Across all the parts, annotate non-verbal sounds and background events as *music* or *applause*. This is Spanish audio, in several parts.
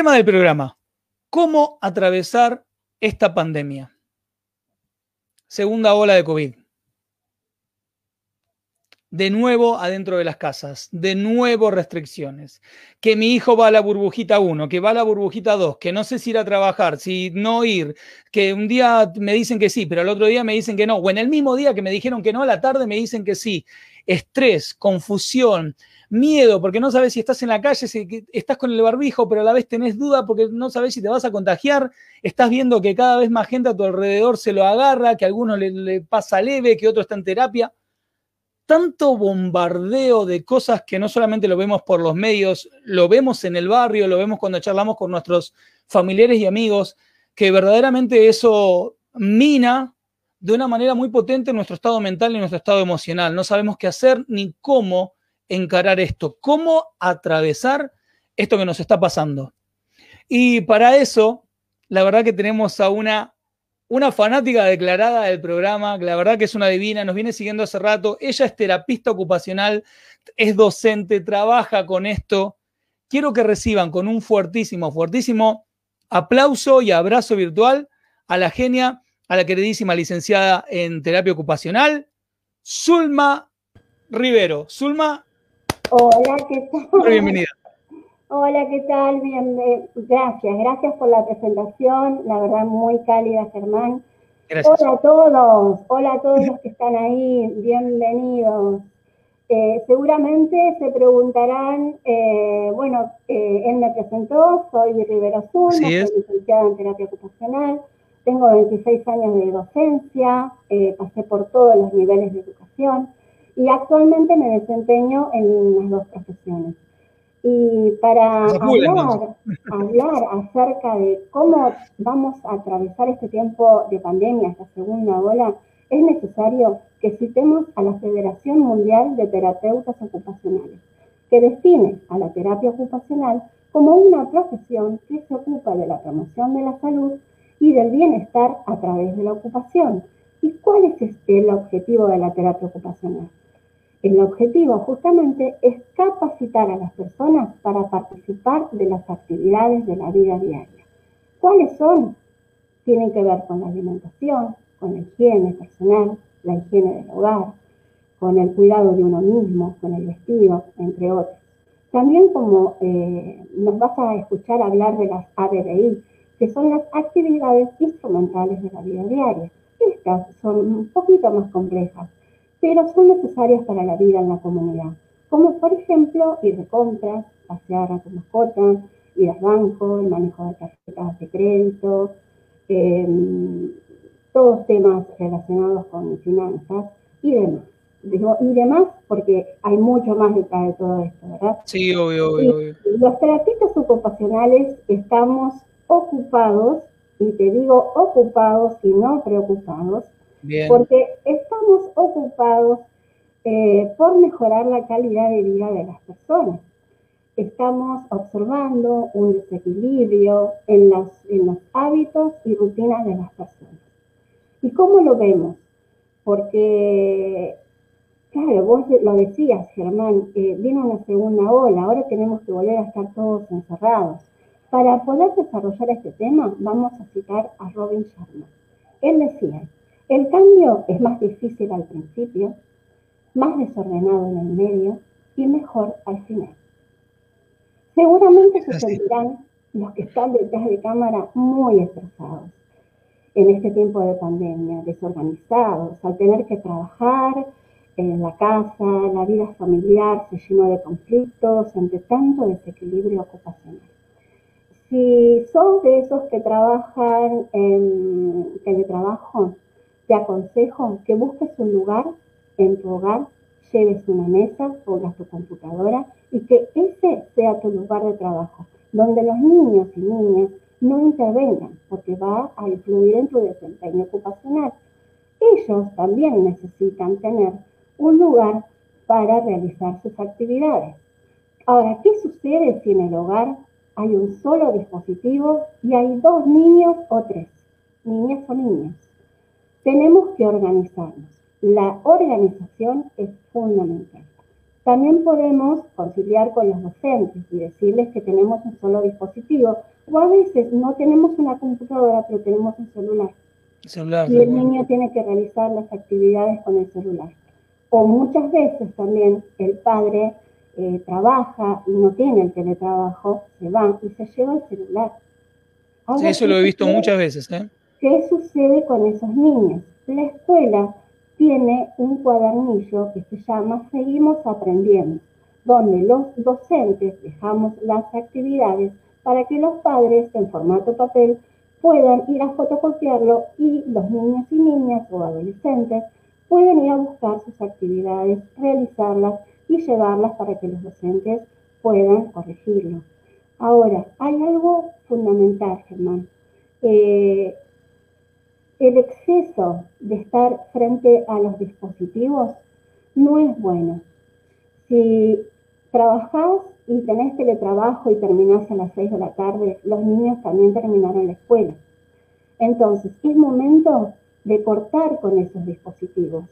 Tema del programa. ¿Cómo atravesar esta pandemia? Segunda ola de COVID. De nuevo adentro de las casas, de nuevo restricciones. Que mi hijo va a la burbujita 1, que va a la burbujita 2, que no sé si ir a trabajar, si no ir, que un día me dicen que sí, pero al otro día me dicen que no, o en el mismo día que me dijeron que no, a la tarde me dicen que sí. Estrés, confusión, miedo, porque no sabes si estás en la calle, si estás con el barbijo, pero a la vez tenés duda porque no sabes si te vas a contagiar, estás viendo que cada vez más gente a tu alrededor se lo agarra, que a alguno le, le pasa leve, que otro está en terapia tanto bombardeo de cosas que no solamente lo vemos por los medios, lo vemos en el barrio, lo vemos cuando charlamos con nuestros familiares y amigos, que verdaderamente eso mina de una manera muy potente nuestro estado mental y nuestro estado emocional. No sabemos qué hacer ni cómo encarar esto, cómo atravesar esto que nos está pasando. Y para eso, la verdad que tenemos a una una fanática declarada del programa, la verdad que es una divina, nos viene siguiendo hace rato. Ella es terapista ocupacional, es docente, trabaja con esto. Quiero que reciban con un fuertísimo, fuertísimo aplauso y abrazo virtual a la genia, a la queridísima licenciada en terapia ocupacional, Zulma Rivero. Zulma. Hola, ¿qué tal? Bienvenida. Hola, ¿qué tal? Bien, eh, gracias, gracias por la presentación, la verdad muy cálida, Germán. Gracias. Hola a todos, hola a todos los que están ahí, bienvenidos. Eh, seguramente se preguntarán, eh, bueno, él me presentó, soy Rivero Azul, soy licenciada en terapia ocupacional, tengo 26 años de docencia, pasé por todos los niveles de educación y actualmente me desempeño en las dos profesiones. Y para hablar, hablar acerca de cómo vamos a atravesar este tiempo de pandemia, esta segunda ola, es necesario que citemos a la Federación Mundial de Terapeutas Ocupacionales, que define a la terapia ocupacional como una profesión que se ocupa de la promoción de la salud y del bienestar a través de la ocupación. ¿Y cuál es este, el objetivo de la terapia ocupacional? El objetivo justamente es capacitar a las personas para participar de las actividades de la vida diaria. ¿Cuáles son? Tienen que ver con la alimentación, con la higiene personal, la higiene del hogar, con el cuidado de uno mismo, con el vestido, entre otros. También como eh, nos vas a escuchar hablar de las ABDI, que son las actividades instrumentales de la vida diaria. Estas son un poquito más complejas, pero son necesarias para la vida en la comunidad, como por ejemplo ir de compras, pasear a tu mascota, ir al banco, el manejo de tarjetas de crédito, em, todos temas relacionados con finanzas y demás. Digo, y demás porque hay mucho más detrás de todo esto, ¿verdad? Sí, obvio, obvio, obvio. Los terapeutas ocupacionales estamos ocupados, y te digo ocupados y no preocupados, porque estamos ocupados eh, por mejorar la calidad de vida de las personas. Estamos observando un desequilibrio en, en los hábitos y rutinas de las personas. ¿Y cómo lo vemos? Porque, claro, vos lo decías, Germán, eh, viene una segunda ola, ahora tenemos que volver a estar todos encerrados. Para poder desarrollar este tema, vamos a citar a Robin Sharma. Él decía, el cambio es más difícil al principio, más desordenado en el medio y mejor al final. Seguramente se sentirán los que están detrás de cámara muy estresados en este tiempo de pandemia, desorganizados, al tener que trabajar en la casa, la vida familiar se llenó de conflictos ante tanto desequilibrio ocupacional. Si son de esos que trabajan en teletrabajo, te aconsejo que busques un lugar en tu hogar, lleves una mesa, pongas tu computadora y que ese sea tu lugar de trabajo. donde los niños y niñas no intervengan, porque va a influir en tu desempeño ocupacional. Ellos también necesitan tener un lugar para realizar sus actividades. Ahora, ¿qué sucede si en el hogar hay un solo dispositivo y hay dos niños o tres, niñas o niños? Tenemos que organizarnos. La organización es fundamental. También podemos conciliar con los docentes y decirles que tenemos un solo dispositivo, o a veces no tenemos una computadora, pero tenemos un celular. y el niño tiene que realizar las actividades con el celular. O muchas veces también el padre eh, trabaja y no tiene el teletrabajo, se va y se lleva el celular. sí, eso lo he visto muchas veces. ¿eh? ¿Qué sucede con esos niños? La escuela tiene un cuadernillo que se llama Seguimos aprendiendo, donde los docentes dejamos las actividades para que los padres en formato papel puedan ir a fotocopiarlo y los niños y niñas o adolescentes pueden ir a buscar sus actividades, realizarlas y llevarlas para que los docentes puedan corregirlo. Ahora, hay algo fundamental, Germán. Eh, el exceso de estar frente a los dispositivos no es bueno. Si trabajás y tenés teletrabajo y terminás a las 6 de la tarde, los niños también terminaron la escuela. Entonces, es momento de cortar con esos dispositivos.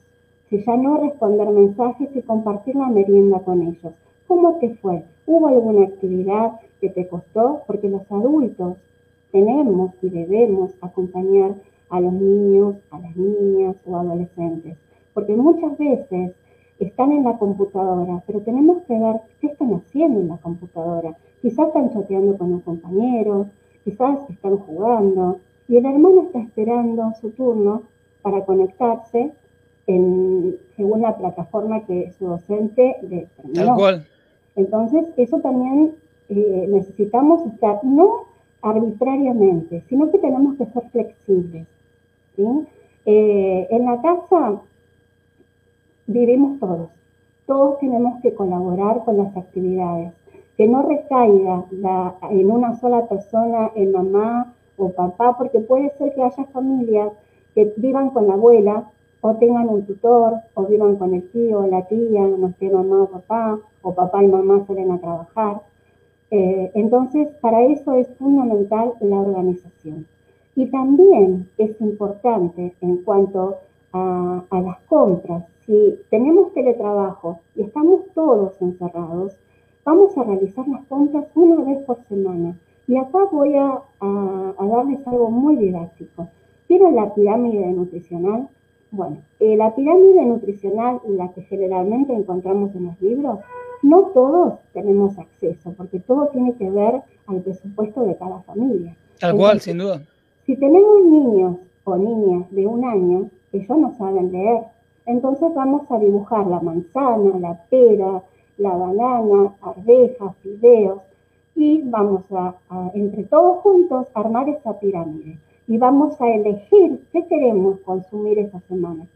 Si ya no responder mensajes y compartir la merienda con ellos. ¿Cómo te fue? ¿Hubo alguna actividad que te costó? Porque los adultos tenemos y debemos acompañar a los niños, a las niñas o adolescentes. Porque muchas veces están en la computadora, pero tenemos que ver qué están haciendo en la computadora. Quizás están chateando con un compañero, quizás están jugando, y el hermano está esperando su turno para conectarse en, según la plataforma que su docente determinó. Entonces, eso también eh, necesitamos estar, no arbitrariamente, sino que tenemos que ser flexibles. Eh, en la casa vivimos todos, todos tenemos que colaborar con las actividades, que no recaiga en una sola persona, en mamá o papá, porque puede ser que haya familias que vivan con la abuela o tengan un tutor o vivan con el tío o la tía, no sé, mamá o papá, o papá y mamá salen a trabajar. Eh, entonces, para eso es fundamental la organización. Y también es importante en cuanto a, las compras. Si tenemos teletrabajo y estamos todos encerrados, vamos a realizar las compras una vez por semana. Y acá voy a, darles algo muy didáctico. ¿Vieron la pirámide nutricional? Bueno, eh, la pirámide nutricional, la que generalmente encontramos en los libros, no todos tenemos acceso, porque todo tiene que ver al presupuesto de cada familia. Tal cual, sin duda. Si tenemos niños o niñas de un año, ellos no saben leer, entonces vamos a dibujar la manzana, la pera, la banana, arvejas, fideos, y vamos a, entre todos juntos, armar esa pirámide. Y vamos a elegir qué queremos consumir esa semana,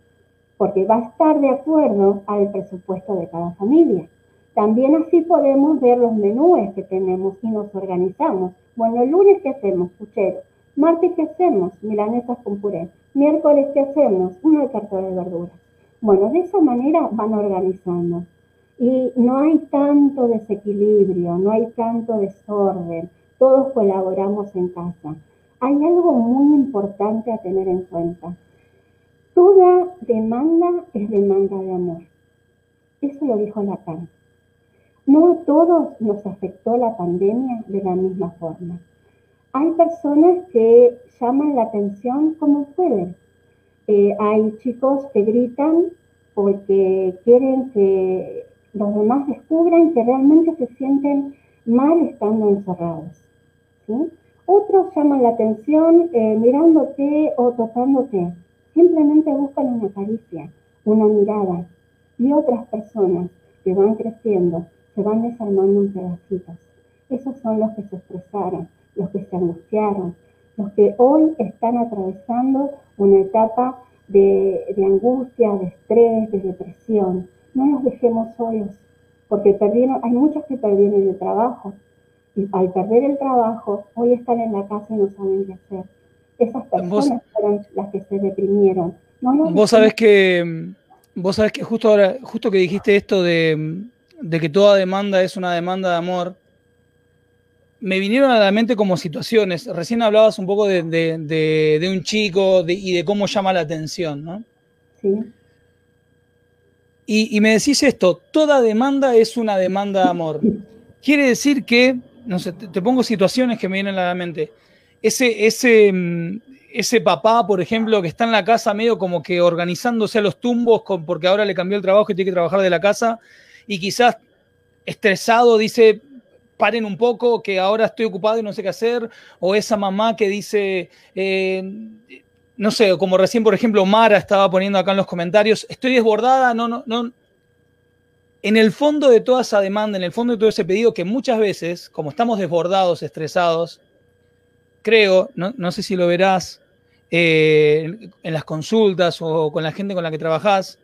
porque va a estar de acuerdo al presupuesto de cada familia. También así podemos ver los menúes que tenemos y nos organizamos. Bueno, el lunes, ¿qué hacemos? Puchero. Martes, ¿qué hacemos? Milanesas con puré. Miércoles, ¿qué hacemos? Una carta de verduras. Bueno, de esa manera van organizando. Y no hay tanto desequilibrio, no hay tanto desorden. Todos colaboramos en casa. Hay algo muy importante a tener en cuenta. Toda demanda es demanda de amor. Eso lo dijo Lacan. No a todos nos afectó la pandemia de la misma forma. Hay personas que llaman la atención como pueden. Eh, hay chicos que gritan porque quieren que los demás descubran que realmente se sienten mal estando encerrados. Otros llaman la atención eh, mirándote o tocándote. Simplemente buscan una caricia, una mirada. Y otras personas que van creciendo se van desarmando en pedacitos. Esos son los que se expresaron los que se angustiaron, los que hoy están atravesando una etapa de, angustia, de estrés, de depresión. No los dejemos solos, porque perdieron, hay muchos que perdieron el trabajo, y al perder el trabajo, hoy están en la casa y no saben qué hacer. Esas personas fueron las que se deprimieron. vos sabés que, vos sabés que justo ahora, justo que dijiste esto de, que toda demanda es una demanda de amor, me vinieron a la mente como situaciones. Recién hablabas un poco de, un chico y de cómo llama la atención, ¿no? Sí. Y, y, me decís esto, toda demanda es una demanda de amor. Quiere decir que no sé, te, pongo situaciones que me vienen a la mente. Ese, ese, mm, ese papá, por ejemplo, que está en la casa medio como que organizándose a los tumbos porque ahora le cambió el trabajo y tiene que trabajar de la casa y quizás estresado dice, paren un poco, que ahora estoy ocupado y no sé qué hacer, o esa mamá que dice, eh, no sé, como recién, por ejemplo, Mara estaba poniendo acá en los comentarios, estoy desbordada, no, no, no, en el fondo de toda esa demanda, en el fondo de todo ese pedido, que muchas veces, como estamos desbordados, estresados, creo, no, sé si lo verás eh, en las consultas o con la gente con la que trabajás,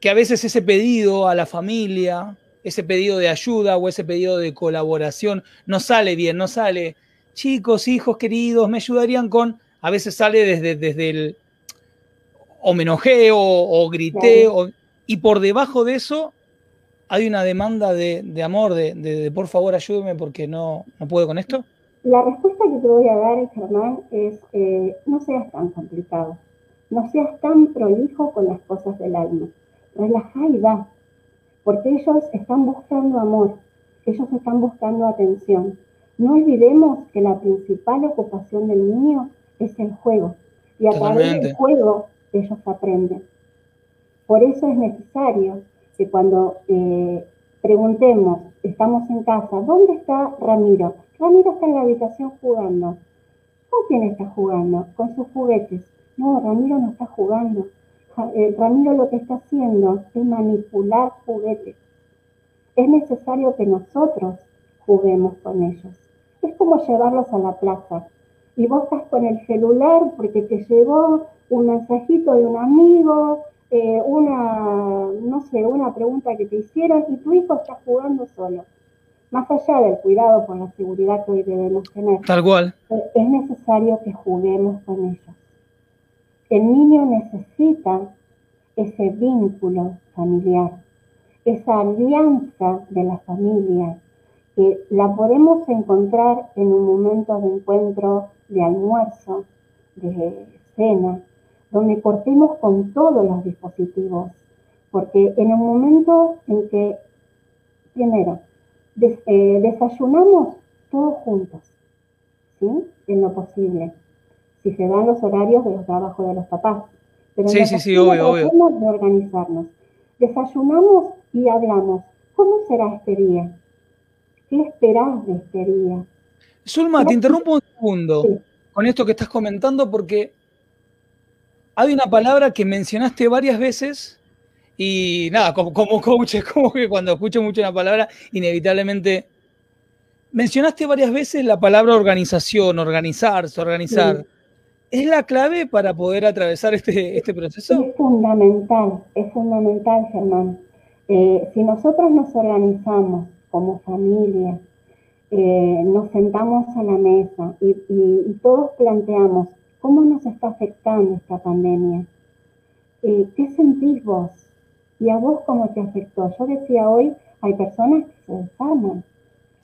que a veces ese pedido a la familia, ese pedido de ayuda o ese pedido de colaboración no sale bien, no sale, chicos, hijos queridos, me ayudarían con, a veces sale desde, desde el o me enojé o, grité, y por debajo de eso ¿Hay una demanda de, amor, de, por favor ayúdeme porque no, no puedo con esto? La respuesta que te voy a dar, Germán, es eh, no seas tan complicado, no seas tan prolijo con las cosas del alma. Relaja y da, porque ellos están buscando amor, ellos están buscando atención. No olvidemos que la principal ocupación del niño es el juego, y a través del juego ellos aprenden. Por eso es necesario que cuando eh, preguntemos, estamos en casa, ¿dónde está Ramiro? Ramiro está en la habitación jugando. ¿Con quién está jugando? Con sus juguetes. No, Ramiro no está jugando. Eh, Ramiro lo que está haciendo es manipular juguetes. Es necesario que nosotros juguemos con ellos. Es como llevarlos a la plaza. Y vos estás con el celular porque te llegó un mensajito de un amigo, eh, una, no sé, una pregunta que te hicieron y tu hijo está jugando solo. Más allá del cuidado por la seguridad que hoy debemos tener. Tal cual. Eh, es necesario que juguemos con ellos. El niño necesita ese vínculo familiar, esa alianza de la familia, que la podemos encontrar en un momento de encuentro, de almuerzo, de cena, donde cortemos con todos los dispositivos, porque en el momento en que, primero, eh, desayunamos todos juntos, ¿sí? En lo posible, si se dan los horarios de los trabajos de los papás. Pero sí, sí, sí, obvio, obvio. de organizarnos. Desayunamos y hablamos, ¿cómo será este día? ¿Qué esperás de este día? Zulma, te interrumpo un segundo con esto que estás comentando porque hay una palabra que mencionaste varias veces y nada, como, coach, *laughs* es como que cuando escucho mucho una palabra, inevitablemente mencionaste varias veces la palabra organización, organizarse, organizar. ¿Es la clave para poder atravesar este, este proceso? Es fundamental, es fundamental, Germán. Eh, si nosotros nos organizamos como familia, eh, nos sentamos a la mesa y todos planteamos ¿Cómo nos está afectando esta pandemia? Eh, ¿Qué sentís vos? ¿Y a vos cómo te afectó? Yo decía hoy, hay personas que se desarman,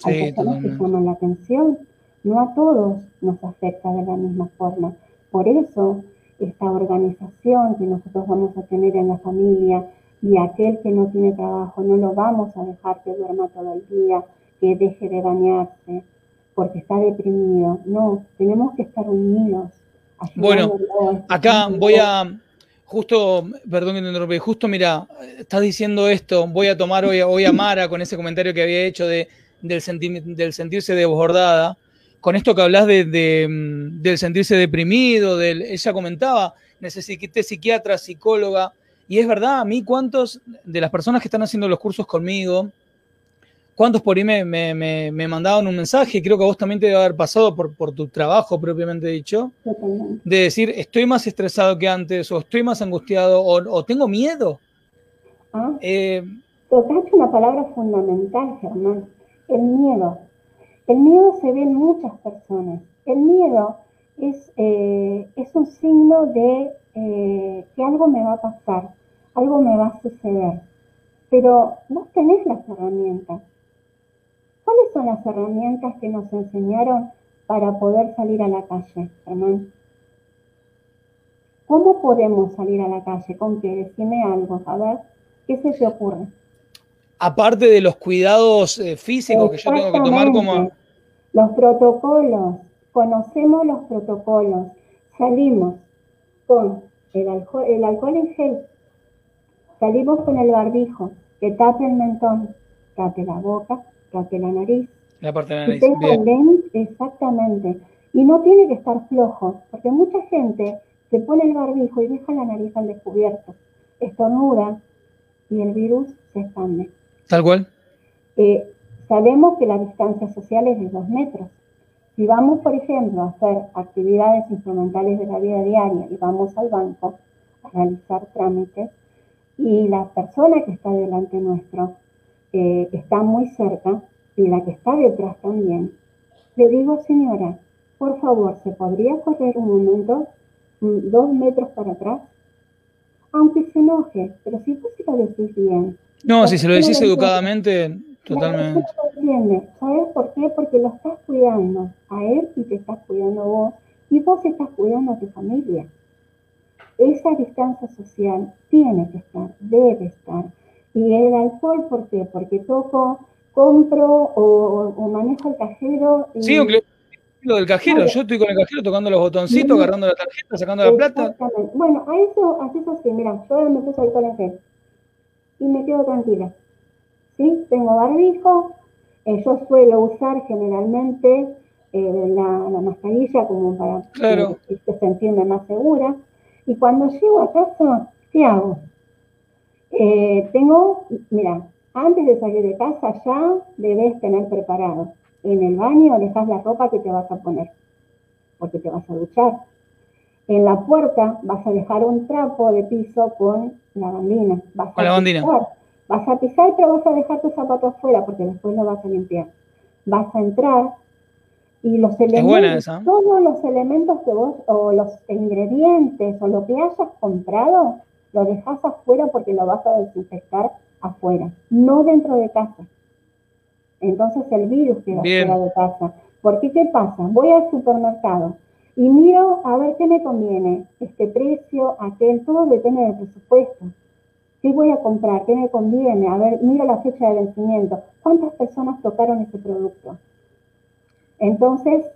hay personas que llaman la atención. No a todos nos afecta de la misma forma. Por eso, esta organización que nosotros vamos a tener en la familia y aquel que no tiene trabajo, no lo vamos a dejar que duerma todo el día, que deje de bañarse, porque está deprimido. No, tenemos que estar unidos. Bueno, acá voy a, justo, perdón que te interrumpí, justo mira, estás diciendo esto, voy a tomar hoy, hoy a Mara con ese comentario que había hecho de, del, del sentirse desbordada, con esto que hablas de, del sentirse deprimido, del, ella comentaba, necesité psiquiatra, psicóloga, y es verdad, a mí cuántos de las personas que están haciendo los cursos conmigo, ¿Cuántos por ahí me, me, mandaban un mensaje? Creo que a vos también te debe haber pasado por, por tu trabajo propiamente dicho. De decir, estoy más estresado que antes, o estoy más angustiado, o, tengo miedo. Ah, eh, tocaste una palabra fundamental, Germán, el miedo. El miedo se ve en muchas personas. El miedo es, eh, es un signo de eh, que algo me va a pasar, algo me va a suceder. Pero vos tenés las herramientas. ¿Cuáles son las herramientas que nos enseñaron para poder salir a la calle, Germán? ¿Cómo podemos salir a la calle? ¿Con qué? Decime algo, a ver, ¿qué se te ocurre? Aparte de los cuidados eh, físicos que yo tengo que tomar como... Los protocolos, conocemos los protocolos, salimos con el alcohol, el alcohol en gel, salimos con el barbijo, que tape el mentón, tape la boca, tape la nariz. La parte de la nariz. exactamente. Y no tiene que estar flojo, porque mucha gente se pone el barbijo y deja la nariz al descubierto, estornuda y el virus se expande. Tal cual. Eh, sabemos que la distancia social es de dos metros. Si vamos, por ejemplo, a hacer actividades instrumentales de la vida diaria y vamos al banco a realizar trámites y la persona que está delante nuestro eh, está muy cerca y la que está detrás también, le digo, señora, por favor, ¿se podría correr un momento dos metros para atrás, aunque se enoje, pero si vos se lo decís bien. No, si se lo decís educadamente, totalmente. ¿Sabes por qué? Porque lo estás cuidando a él y te estás cuidando vos, y vos estás cuidando a tu familia. Esa distancia social tiene que estar, debe estar. Y el alcohol, ¿por qué? Porque toco, compro o, manejo el cajero. Y... Sí, lo del cajero, yo estoy con el cajero tocando los botoncitos, agarrando la tarjeta, sacando la plata. Bueno, a eso, a eso sí, mira, yo me puse alcohol en gel y me quedo tranquila. ¿Sí? Tengo barbijo, eh, yo suelo usar generalmente eh, la, la, mascarilla como para claro. sentirme más segura. Y cuando llego a casa, ¿qué hago? Eh, tengo, mira, antes de salir de casa ya debes tener preparado en el baño dejas la ropa que te vas a poner, porque te vas a duchar. En la puerta vas a dejar un trapo de piso con lavandina. Vas con a lavandina. Pisar, vas a pisar, pero vas a dejar tus zapatos afuera porque después lo vas a limpiar. Vas a entrar y los elementos, todos los elementos que vos, o los ingredientes, o lo que hayas comprado, lo dejas afuera porque lo vas a desinfectar afuera, no dentro de casa. Entonces el virus queda fuera de casa. ¿Por qué qué pasa? Voy al supermercado y miro a ver qué me conviene, este precio, aquel, todo depende del presupuesto. ¿Qué voy a comprar? ¿Qué me conviene? A ver, miro la fecha de vencimiento. ¿Cuántas personas tocaron ese producto? Entonces,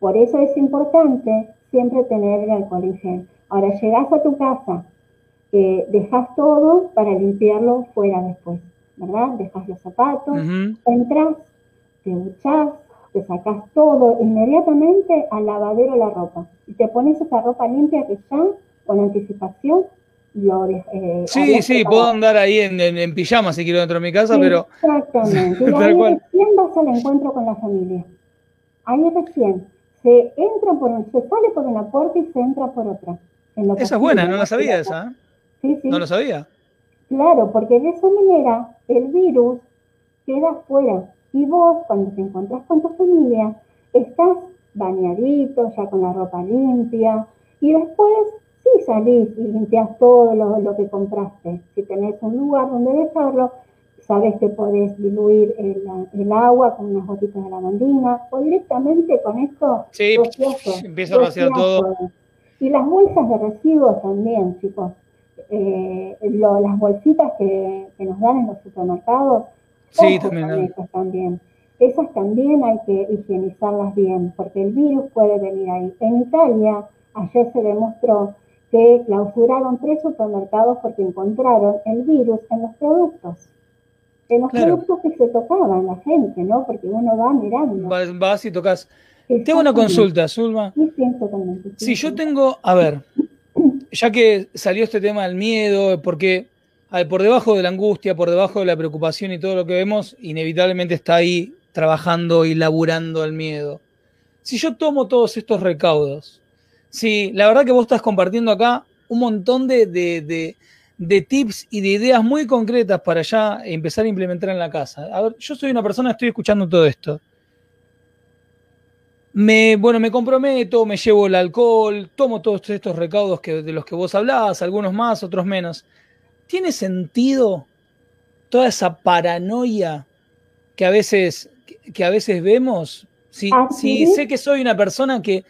por eso es importante siempre tener el alcohol en gel. Ahora, llegas a tu casa, eh, dejas todo para limpiarlo fuera después. ¿verdad? Dejas los zapatos, entras, te duchas, te sacas todo inmediatamente al lavadero la ropa y te pones esa ropa limpia que ya con anticipación lo eh, Sí, sí, puedo andar ahí en, en, pijama si quiero dentro de mi casa, pero... Exactamente. *laughs* Y ahí recién vas al encuentro con la familia. Ahí recién. Se entra por se sale por una puerta y se entra por otra. esa es buena, no la sabía esa. ¿eh? Sí, sí. No lo sabía. Claro, porque de esa manera el virus queda fuera. Y vos, cuando te encontrás con tu familia, estás bañadito, ya con la ropa limpia, y después salís y limpias todo lo, que compraste. Si tenés un lugar donde dejarlo, sabes que podés diluir el, agua con unas gotitas de lavandina o directamente con esto. Sí, *laughs* empieza a vaciar todo. Y las bolsas de residuos también, chicos eh, las bolsitas que, nos dan en los supermercados, sí, también, esas también. Esas también hay que higienizarlas bien, porque el virus puede venir ahí. En Italia, ayer se demostró que clausuraron tres supermercados porque encontraron el virus en los productos. En los productos que se tocaban la gente, ¿no? Porque uno va mirando. Vas, y tocas. Tengo una consulta, Zulma. Sí, sí, totalmente. Si yo tengo, a ver, ya que salió este tema del miedo, porque por debajo de la angustia, por debajo de la preocupación y todo lo que vemos, inevitablemente está ahí trabajando y laburando el miedo. Si yo tomo todos estos recaudos, si la verdad que vos estás compartiendo acá un montón de, de, tips y de ideas muy concretas para ya empezar a implementar en la casa. A ver, yo soy una persona, estoy escuchando todo esto. me, bueno, me comprometo, me llevo el alcohol, tomo todos estos recaudos que, de los que vos hablás, algunos más, otros menos. ¿Tiene sentido toda esa paranoia que a veces, que a veces vemos? Si, ¿Ah, si sé que soy una persona que,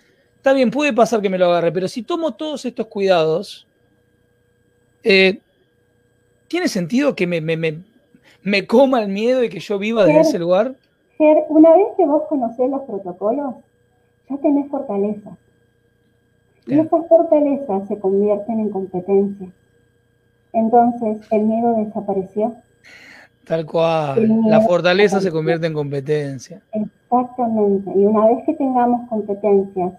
está bien, puede pasar que me lo agarre, pero si tomo todos estos cuidados, eh, ¿tiene sentido que me, me, coma el miedo y que yo viva desde ese lugar? una vez que vos conocés los protocolos, ya tenés fortaleza. Y esas fortalezas se convierten en competencia. Entonces, el miedo desapareció. Tal cual. La fortaleza se convierte en competencia. Exactamente. Y una vez que tengamos competencias,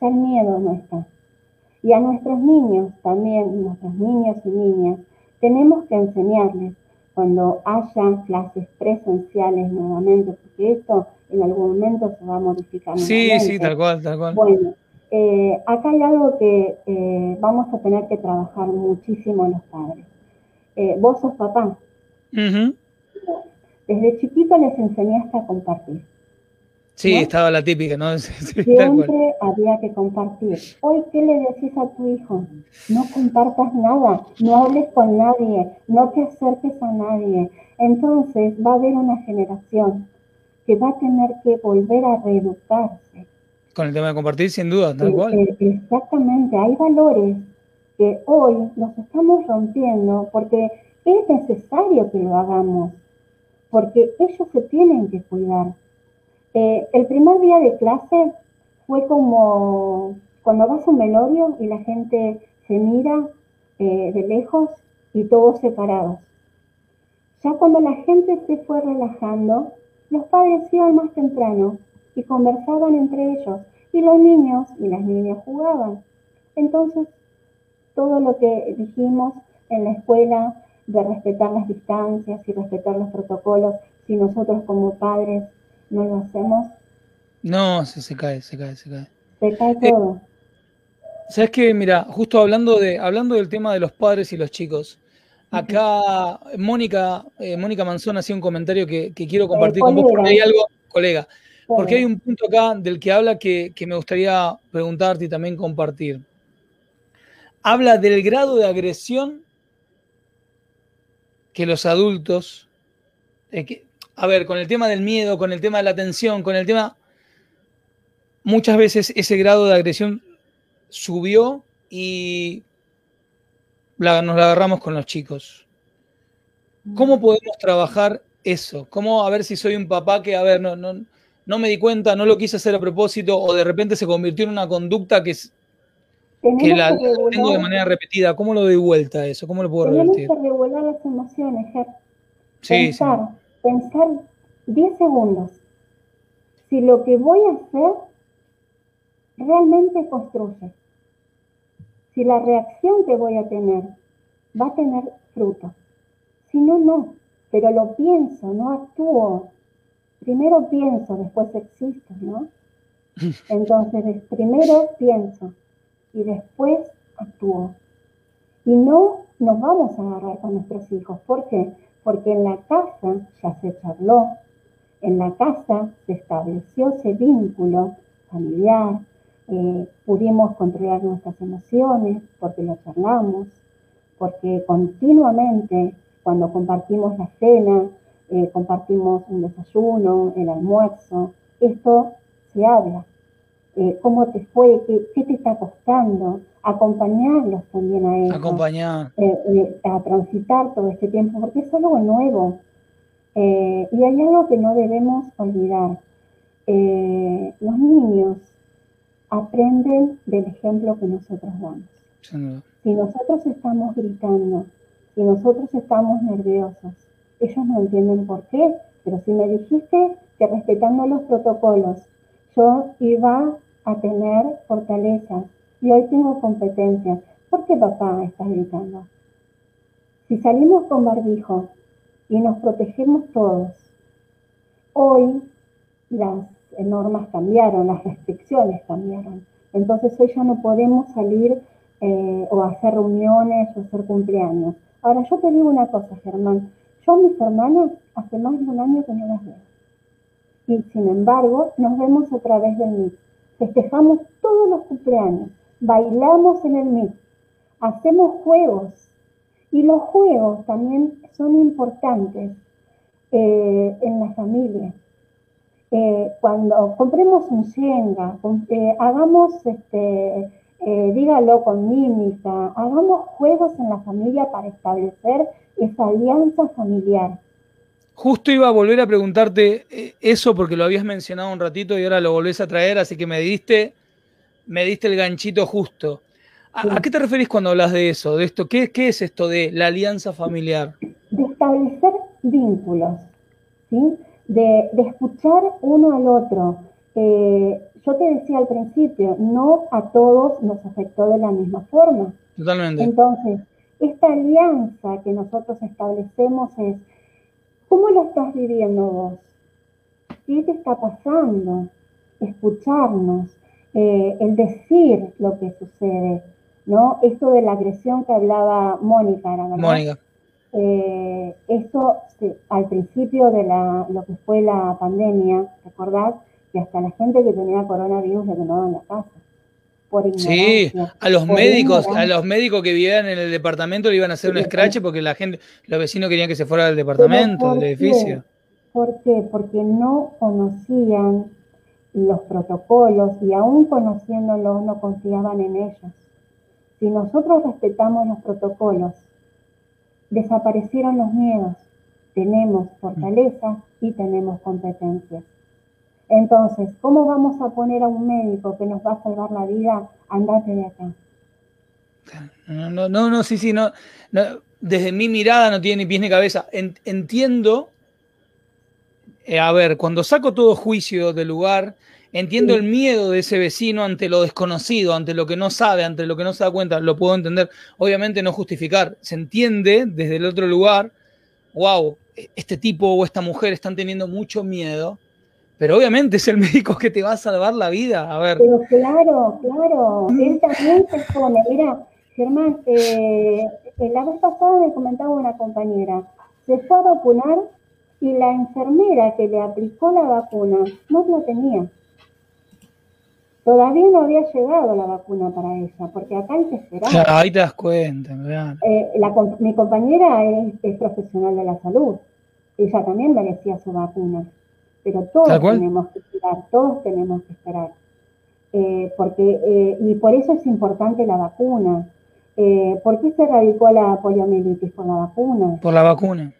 ya el miedo no está. Y a nuestros niños también, nuestros niños y niñas, tenemos que enseñarles cuando haya clases presenciales nuevamente, porque esto en algún momento se va a modificar. Sí, sí, tal cual, tal cual. Bueno, eh, acá hay algo que eh, vamos a tener que trabajar muchísimo los padres. Eh, vos sos papá. Desde chiquito les enseñaste a compartir. Sí, estaba la típica, ¿no? *laughs* Siempre había que compartir. Hoy, ¿qué le decís a tu hijo? No compartas nada, no hables con nadie, no te acerques a nadie. Entonces va a haber una generación que va a tener que volver a reeducarse. Con el tema de compartir, sin duda, tal cual. Eh, exactamente, hay valores que hoy nos estamos rompiendo porque es necesario que lo hagamos, porque ellos se tienen que cuidar. Eh, el primer día de clase fue como cuando vas a un velorio y la gente se mira eh, de lejos y todos separados. Ya cuando la gente se fue relajando, los padres iban más temprano y conversaban entre ellos y los niños y las niñas jugaban. Entonces, todo lo que dijimos en la escuela de respetar las distancias y respetar los protocolos, si nosotros como padres no lo hacemos. No, se, se cae, se cae, se cae. Se cae eh, todo. Sabes que, mira, justo hablando, de, hablando del tema de los padres y los chicos, Acá Mónica, eh, Mónica Manzón hacía un comentario que, quiero compartir con vos porque hay algo, colega, porque hay un punto acá del que habla que, me gustaría preguntarte y también compartir. Habla del grado de agresión que los adultos, a ver, con el tema del miedo, con el tema de la tensión, con el tema, muchas veces ese grado de agresión subió y nos la agarramos con los chicos. ¿Cómo mm. podemos trabajar eso? ¿Cómo a ver si soy un papá que, a ver, no, no, no me di cuenta, no lo quise hacer a propósito o de repente se convirtió en una conducta que, es, que la, tengo de manera repetida? ¿Cómo lo doy vuelta a eso? ¿Cómo lo puedo revertir? Tenemos que regular las emociones, Sí, pensar, pensar 10 segundos. Si lo que voy a hacer realmente construye si la reacción que voy a tener va a tener fruto. Si no, no, pero lo pienso, no actúo. Primero pienso, después existo, ¿no? *laughs* Entonces, primero pienso y después actúo. Y no nos vamos a agarrar con nuestros hijos. ¿Por qué? Porque en la casa ya se charló, en la casa se estableció ese vínculo familiar, eh, pudimos controlar nuestras emociones porque lo charlamos, porque continuamente cuando compartimos la cena, eh, compartimos un desayuno, el almuerzo, esto se habla. Eh, ¿Cómo te fue? ¿Qué, te está costando? Acompañarlos también a ellos. Acompañar. a transitar todo este tiempo, porque es algo nuevo. y hay algo que no debemos olvidar. los niños aprenden del ejemplo que nosotros damos. Si nosotros estamos gritando, si nosotros estamos nerviosos, ellos no entienden por qué, pero si me dijiste que respetando los protocolos yo iba a tener fortaleza y hoy tengo competencia, ¿por qué papá está gritando? Si salimos con barbijo y nos protegemos todos, hoy las normas cambiaron, las restricciones cambiaron. Entonces hoy ya no podemos salir eh, o hacer reuniones o hacer cumpleaños. Ahora yo te digo una cosa, Germán. Yo mis hermanas hace más de un año que no las veo. Y sin embargo nos vemos a través del MIT. festejamos todos los cumpleaños, bailamos en el mix, hacemos juegos y los juegos también son importantes eh, en la familia. Eh, cuando compremos un Shenga, eh, hagamos, este, dígalo con mímica, hagamos juegos en la familia para establecer esa alianza familiar. Justo iba a volver a preguntarte eso porque lo habías mencionado un ratito y ahora lo volvés a traer, así que me diste, me diste el ganchito justo. ¿A, qué te referís cuando hablas de eso? De esto, ¿qué, ¿Qué es esto de la alianza familiar? De establecer vínculos, ¿sí? de, escuchar uno al otro. Eh, yo te decía al principio, no a todos nos afectó de la misma forma. Totalmente. Entonces, esta alianza que nosotros establecemos es, ¿cómo lo estás viviendo vos? ¿Qué te está pasando? Escucharnos, eh, el decir lo que sucede, ¿no? Esto de la agresión que hablaba Mónica, ¿verdad? Mónica. Eh, esto al principio de la, lo que fue la pandemia, ¿recordás? Que hasta la gente que tenía coronavirus le en la casa. Por sí, a los médicos, a los médicos que vivían en el departamento le iban a hacer un scratch porque la gente, los vecinos querían que se fuera del departamento, del edificio. ¿Por qué? Porque no conocían los protocolos y aún conociéndolos no confiaban en ellos. Si nosotros respetamos los protocolos, desaparecieron los miedos, tenemos fortaleza y tenemos competencias. Entonces, ¿cómo vamos a poner a un médico que nos va a salvar la vida? Andate de acá. No, no, no, sí, sí, no, Desde mi mirada no tiene ni pies ni cabeza. entiendo, eh, a ver, cuando saco todo juicio del lugar, Entiendo el miedo de ese vecino ante lo desconocido, ante lo que no sabe, ante lo que no se da cuenta, lo puedo entender. Obviamente no justificar, se entiende desde el otro lugar, wow, este tipo o esta mujer están teniendo mucho miedo, pero obviamente es el médico que te va a salvar la vida. A ver. Pero claro, claro, él también se pone, mira, Germán, eh, la vez pasada me comentaba una compañera, se fue a vacunar y la enfermera que le aplicó la vacuna no lo tenía. Todavía no había llegado la vacuna para ella, porque acá hay que esperar. ahí te das cuenta, eh, mi compañera es, profesional de la salud. Ella también merecía su vacuna. Pero todos tenemos que esperar, todos tenemos que esperar. Eh, porque, eh, y por eso es importante la vacuna. ¿Por qué se radicó la poliomielitis? Por la vacuna. Por la vacuna.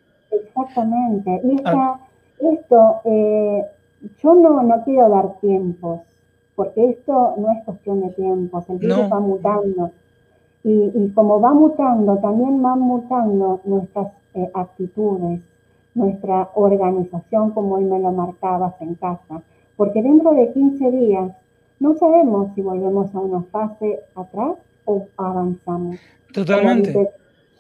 Exactamente. Y esta, esto, yo no, no quiero dar tiempos porque esto no es cuestión de tiempos, el virus va mutando. Y, como va mutando, también van mutando nuestras eh, actitudes, nuestra organización, como hoy me lo marcabas en casa. Porque dentro de 15 días no sabemos si volvemos a una fase atrás o avanzamos. Totalmente.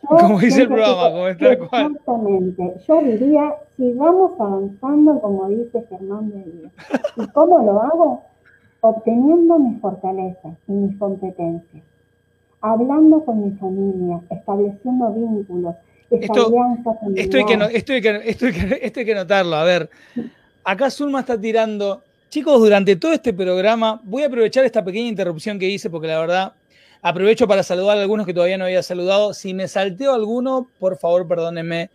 Como dice el programa, como está cual. Exactamente. Yo diría, sigamos avanzando como dice Germán de ¿Y cómo lo hago? obteniendo mis fortalezas y mis competencias, hablando con mi familia, estableciendo vínculos, esto, esto, hay que, esto, hay que, esto, hay que, esto hay que notarlo. A ver, acá Zulma está tirando. Chicos, durante todo este programa, voy a aprovechar esta pequeña interrupción que hice porque la verdad aprovecho para saludar a algunos que todavía no había saludado. Si me salteo alguno, por favor, perdónenme.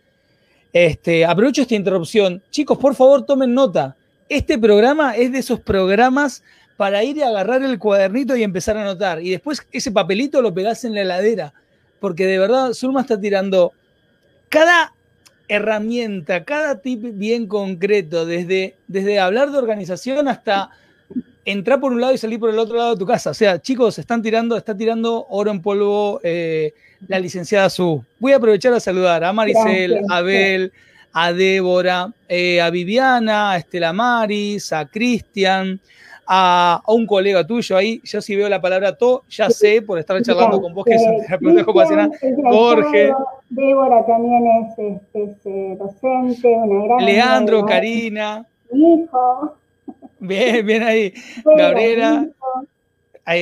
Este, aprovecho esta interrupción. Chicos, por favor, tomen nota. Este programa es de esos programas para ir a agarrar el cuadernito y empezar a anotar. Y después ese papelito lo pegás en la heladera. Porque de verdad, Zulma está tirando cada herramienta, cada tip bien concreto, desde, desde hablar de organización hasta entrar por un lado y salir por el otro lado de tu casa. O sea, chicos, están tirando, está tirando oro en polvo eh, la licenciada Su. Voy a aprovechar a saludar a Maricel, a Abel, a Débora, eh, a Viviana, a Estela Maris, a Cristian, a, un colega tuyo ahí, yo si veo la palabra to, ya sé por estar charlando con vos que es un *laughs* ocupacional, Jorge. Débora también es, eh, docente, una gran... Leandro, Karina. hijo. Bien, bien ahí. Gabriela.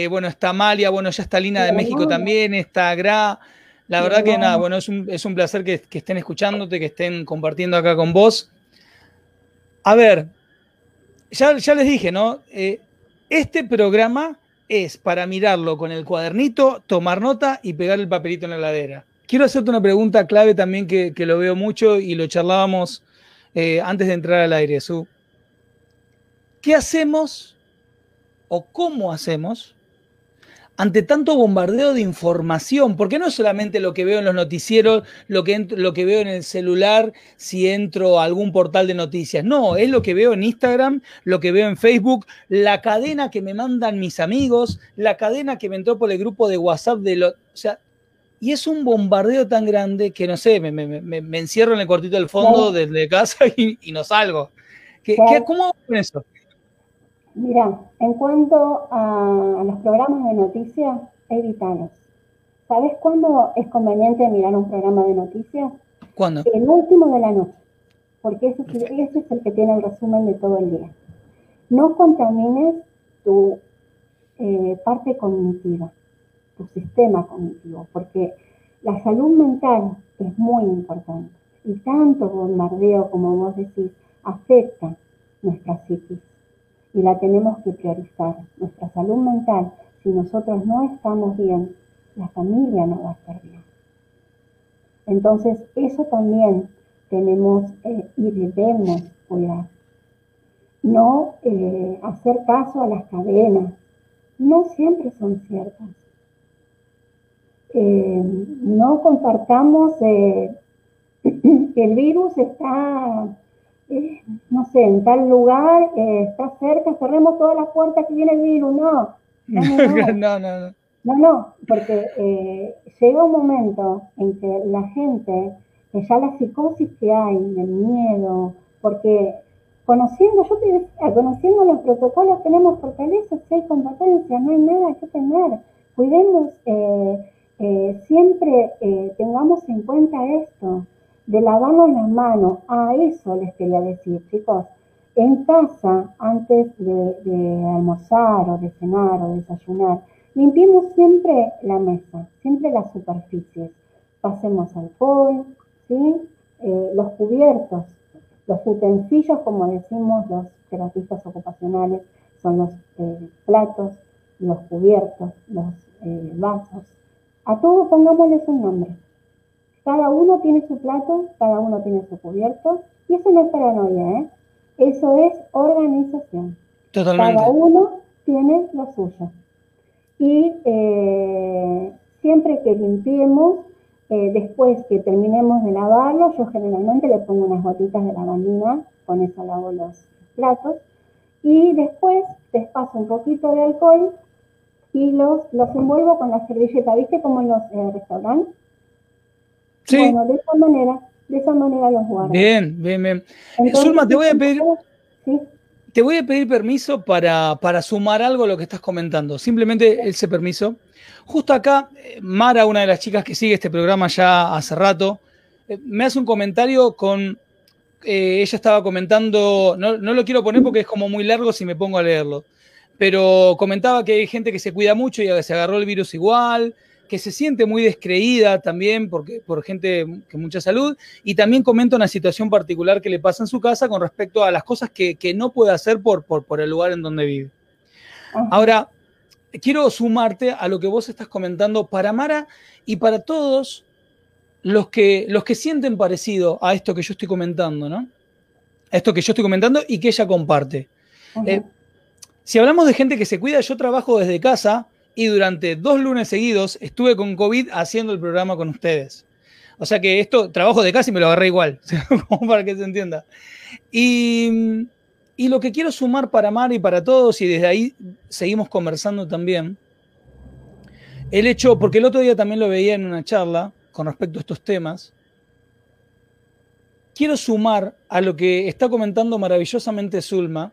bueno, está Malia, bueno, ya está Lina de México también, está Gra. La verdad que nada, bueno, es un, es un placer que, que, estén escuchándote, que estén compartiendo acá con vos. A ver, ya, les dije, ¿no? Eh, Este programa es para mirarlo con el cuadernito, tomar nota y pegar el papelito en la heladera. Quiero hacerte una pregunta clave también que, lo veo mucho y lo charlábamos eh, antes de entrar al aire, Su. ¿Qué hacemos o cómo hacemos ante tanto bombardeo de información, porque no es solamente lo que veo en los noticieros, lo que, lo que veo en el celular, si entro a algún portal de noticias, no, es lo que veo en Instagram, lo que veo en Facebook, la cadena que me mandan mis amigos, la cadena que me entró por el grupo de WhatsApp de lo, o sea, y es un bombardeo tan grande que no sé, me, encierro en el cuartito del fondo desde casa y, no salgo. ¿Qué, ¿Cómo hago con eso? Mira, en cuanto a los programas de noticias, evitalos. ¿Sabes cuándo es conveniente mirar un programa de noticias? ¿Cuándo? El último de la noche, porque ese, es el que tiene el resumen de todo el día. No contamines tu eh, parte cognitiva, tu sistema cognitivo, porque la salud mental es muy importante y tanto bombardeo, como vos decís, afecta nuestra psiquis y la tenemos que priorizar. Nuestra salud mental, si nosotros no estamos bien, la familia no va a estar bien. Entonces, eso también tenemos eh, y debemos cuidar. No eh, hacer caso a las cadenas. No siempre son ciertas. Eh, no compartamos *clears throat* que el virus está no sé, en tal lugar, eh, está cerca, cerremos todas las puertas que viene el virus, no. *laughs* No, no, no. no, no. porque eh, llega un momento en que la gente, que ya la psicosis que hay, el miedo, porque conociendo, yo te decía, conociendo los protocolos tenemos fortalezas, hay competencia, no hay nada que temer. Cuidemos, eh, siempre tengamos en cuenta esto de lavarnos las manos. A eso les quería decir, chicos. En casa, antes de, almorzar o de cenar o desayunar, limpiemos siempre la mesa, siempre las superficies. Pasemos alcohol, ¿sí? Eh, los cubiertos, los utensilios, como decimos los terapistas ocupacionales, son los eh, platos, los cubiertos, los eh, vasos. A todos pongámosles un nombre. Cada uno tiene su plato, cada uno tiene su cubierto, y eso no es paranoia, ¿eh? Eso es organización. Totalmente. Cada uno tiene lo suyo. Y eh, siempre que limpiemos, eh, después que terminemos de lavarlo, yo generalmente le pongo unas gotitas de lavandina, con eso lavo los platos, y después les paso un poquito de alcohol y los, los envuelvo con la servilleta, ¿viste? Como en los eh, restaurantes bueno, de esa manera, de esa manera los guardo. Bien, bien, bien. Zulma, te voy a pedir, te voy a pedir permiso para, para sumar algo a lo que estás comentando. Simplemente ese permiso. Justo acá, eh, Mara, una de las chicas que sigue este programa ya hace rato, eh, me hace un comentario con. Eh, ella estaba comentando, no, no lo quiero poner porque es como muy largo si me pongo a leerlo, pero comentaba que hay gente que se cuida mucho y se agarró el virus igual, que se siente muy descreída también porque, por gente que mucha salud, y también comenta una situación particular que le pasa en su casa con respecto a las cosas que, no puede hacer por, por, el lugar en donde vive. Ahora, quiero sumarte a lo que vos estás comentando para Mara y para todos los que, los que sienten parecido a esto que yo estoy comentando, ¿no? A esto que yo estoy comentando y que ella comparte. Eh, si hablamos de gente que se cuida, yo trabajo desde casa y durante dos lunes seguidos estuve con COVID haciendo el programa con ustedes. O sea que esto, trabajo de casi me lo agarré igual, *laughs* para que se entienda. Y, y lo que quiero sumar para Mar y para todos, y desde ahí seguimos conversando también, el hecho, porque el otro día también lo veía en una charla con respecto a estos temas, quiero sumar a lo que está comentando maravillosamente Zulma,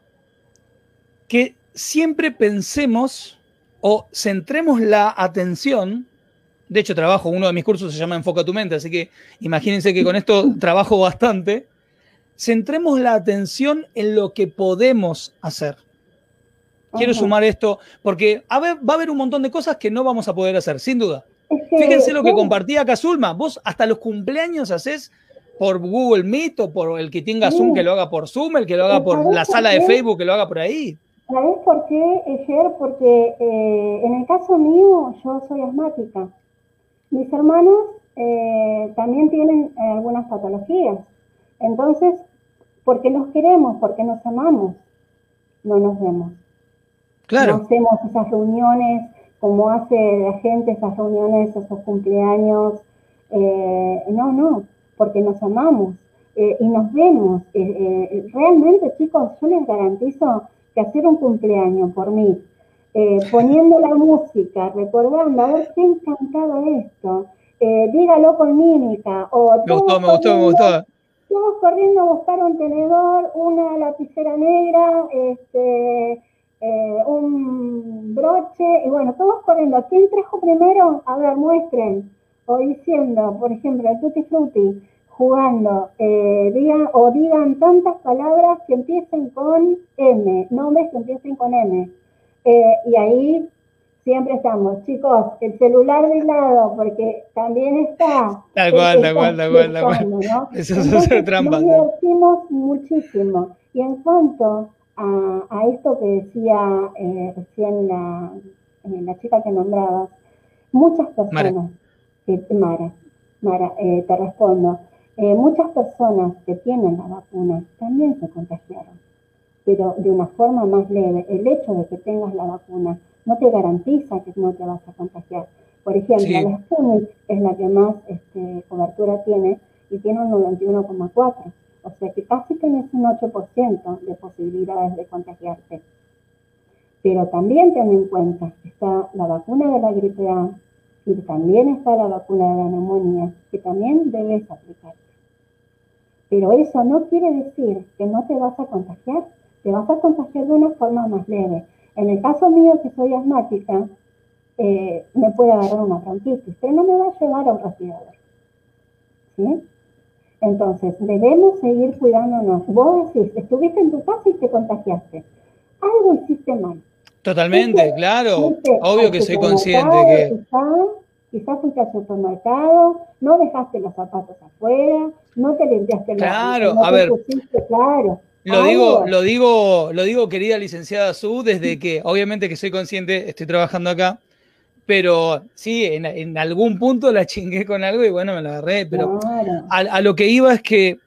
que siempre pensemos o centremos la atención, de hecho trabajo, uno de mis cursos se llama Enfoca tu mente, así que imagínense que con esto trabajo bastante, centremos la atención en lo que podemos hacer. Quiero sumar esto porque va a haber un montón de cosas que no vamos a poder hacer, sin duda. Fíjense lo que compartía acá Zulma. Vos hasta los cumpleaños haces por Google Meet o por el que tenga Zoom que lo haga por Zoom, el que lo haga por la sala de Facebook que lo haga por ahí. ¿Sabes por qué, ayer? Porque eh, en el caso mío, yo soy asmática. Mis hermanos eh, también tienen eh, algunas patologías. Entonces, porque nos queremos, porque nos amamos, no nos vemos. Claro. No hacemos esas reuniones como hace la gente, esas reuniones, esos cumpleaños. no, no, porque nos amamos y nos vemos. realmente, chicos, yo les garantizo que hacer un cumpleaños por mí, poniendo la música, recordando, a ver qué encantaba esto, eh, dígalo con mímica. O me gustó, me gustó, me gustó. Todos corriendo a buscar un tenedor, una lapicera negra, este, eh, un broche, y bueno, todos corriendo. ¿Quién trajo primero? A ver, muestren. O diciendo, por ejemplo, el Tutti Frutti, jugando, eh, digan, o digan tantas palabras que empiecen con M, nombres que empiecen con M. y ahí siempre estamos, chicos, el celular de lado, porque también está. Tal cual, tal cual, tal cual, tal cual. Eso es hacer trampa. Nos divertimos muchísimo. Y en cuanto a, a esto que decía eh, recién la, eh, la, chica que nombrabas, muchas personas, Mara, que, Mara, Mara eh, te respondo, eh, muchas personas que tienen la vacuna también se contagiaron, pero de una forma más leve. El hecho de que tengas la vacuna no te garantiza que no te vas a contagiar. Por ejemplo, la Sputnik es la que más este, cobertura tiene y tiene un 91,4. O sea que casi tenés un 8% de posibilidades de contagiarte. Pero también ten en cuenta que está la vacuna de la gripe A y también está la vacuna de la neumonía, que también debes aplicarte. Pero eso no quiere decir que no te vas a contagiar, te vas a contagiar de una forma más leve. En el caso mío, que soy asmática, eh, me puede agarrar una bronquitis, pero no me va a llevar a un respirador. ¿Sí? Entonces, debemos seguir cuidándonos. Vos decís, estuviste en tu casa y te contagiaste. Algo hiciste mal. Totalmente, claro. Obvio que soy consciente que... Quizás, fuiste al supermercado, no dejaste los zapatos afuera, no te limpiaste claro, a ver, claro. Lo digo, lo digo, lo digo, querida licenciada Su, desde que, obviamente que soy consciente, estoy trabajando acá, pero sí, en, algún punto la chingué con algo y bueno, me la agarré, pero a, lo que iba es que,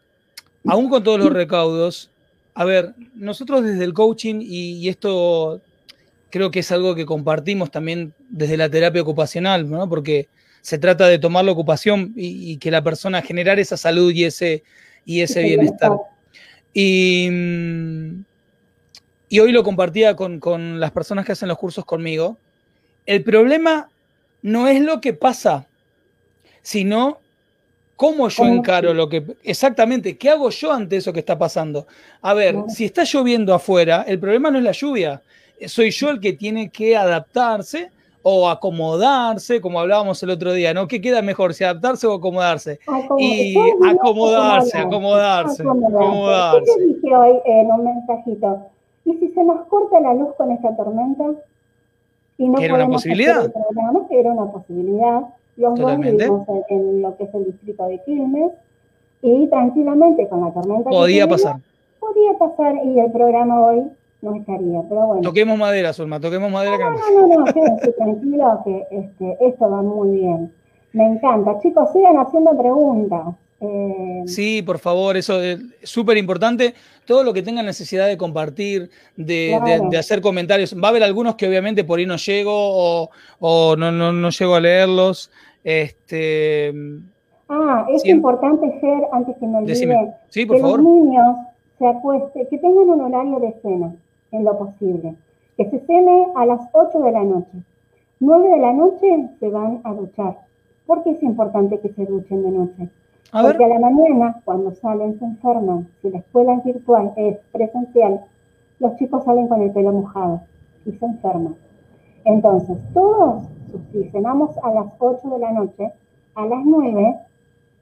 aún con todos los recaudos, a ver, nosotros desde el coaching, y, esto creo que es algo que compartimos también desde la terapia ocupacional, ¿no? Porque se trata de tomar la ocupación y, y que la persona generar esa salud y ese, y ese bienestar. Y, y hoy lo compartía con, con, las personas que hacen los cursos conmigo. El problema no es lo que pasa, sino cómo yo encaro lo que... Exactamente, ¿qué hago yo ante eso que está pasando? A ver, si está lloviendo afuera, el problema no es la lluvia, soy yo el que tiene que adaptarse o acomodarse, como hablábamos el otro día, ¿no? ¿Qué queda mejor, si adaptarse o acomodarse? y acomodarse, acomodarse, acomodarse. ¿Qué te dije hoy en un mensajito? ¿Y si se nos corta la luz con esta tormenta? Y no ¿Era una posibilidad? que era una posibilidad. Los dos vivimos en, lo que es el distrito de Quilmes y tranquilamente con la tormenta. Podía pasar. Podía pasar y el programa hoy no estaría, pero bueno. Toquemos madera, Zulma, toquemos madera. No, no, no, no, quédense tranquilo que este, esto va muy bien. Me encanta. Chicos, sigan haciendo preguntas. Eh, sí, por favor, eso es súper importante. Todo lo que tengan necesidad de compartir, de, hacer comentarios. Va a haber algunos que obviamente por ahí no llego o, no, no, no, llego a leerlos. Este, ah, es importante, ser antes que me olvide, sí, por que favor. los niños se acuesten, que tengan un horario de cena en lo posible. Que se cene a las 8 de la noche. 9 de la noche se van a duchar. ¿Por qué es importante que se duchen de noche? Porque a la mañana, cuando salen, se enferman. Si la escuela es virtual, es presencial, los chicos salen con el pelo mojado y se enferman. Entonces, todos, si cenamos a las 8 de la noche, a las 9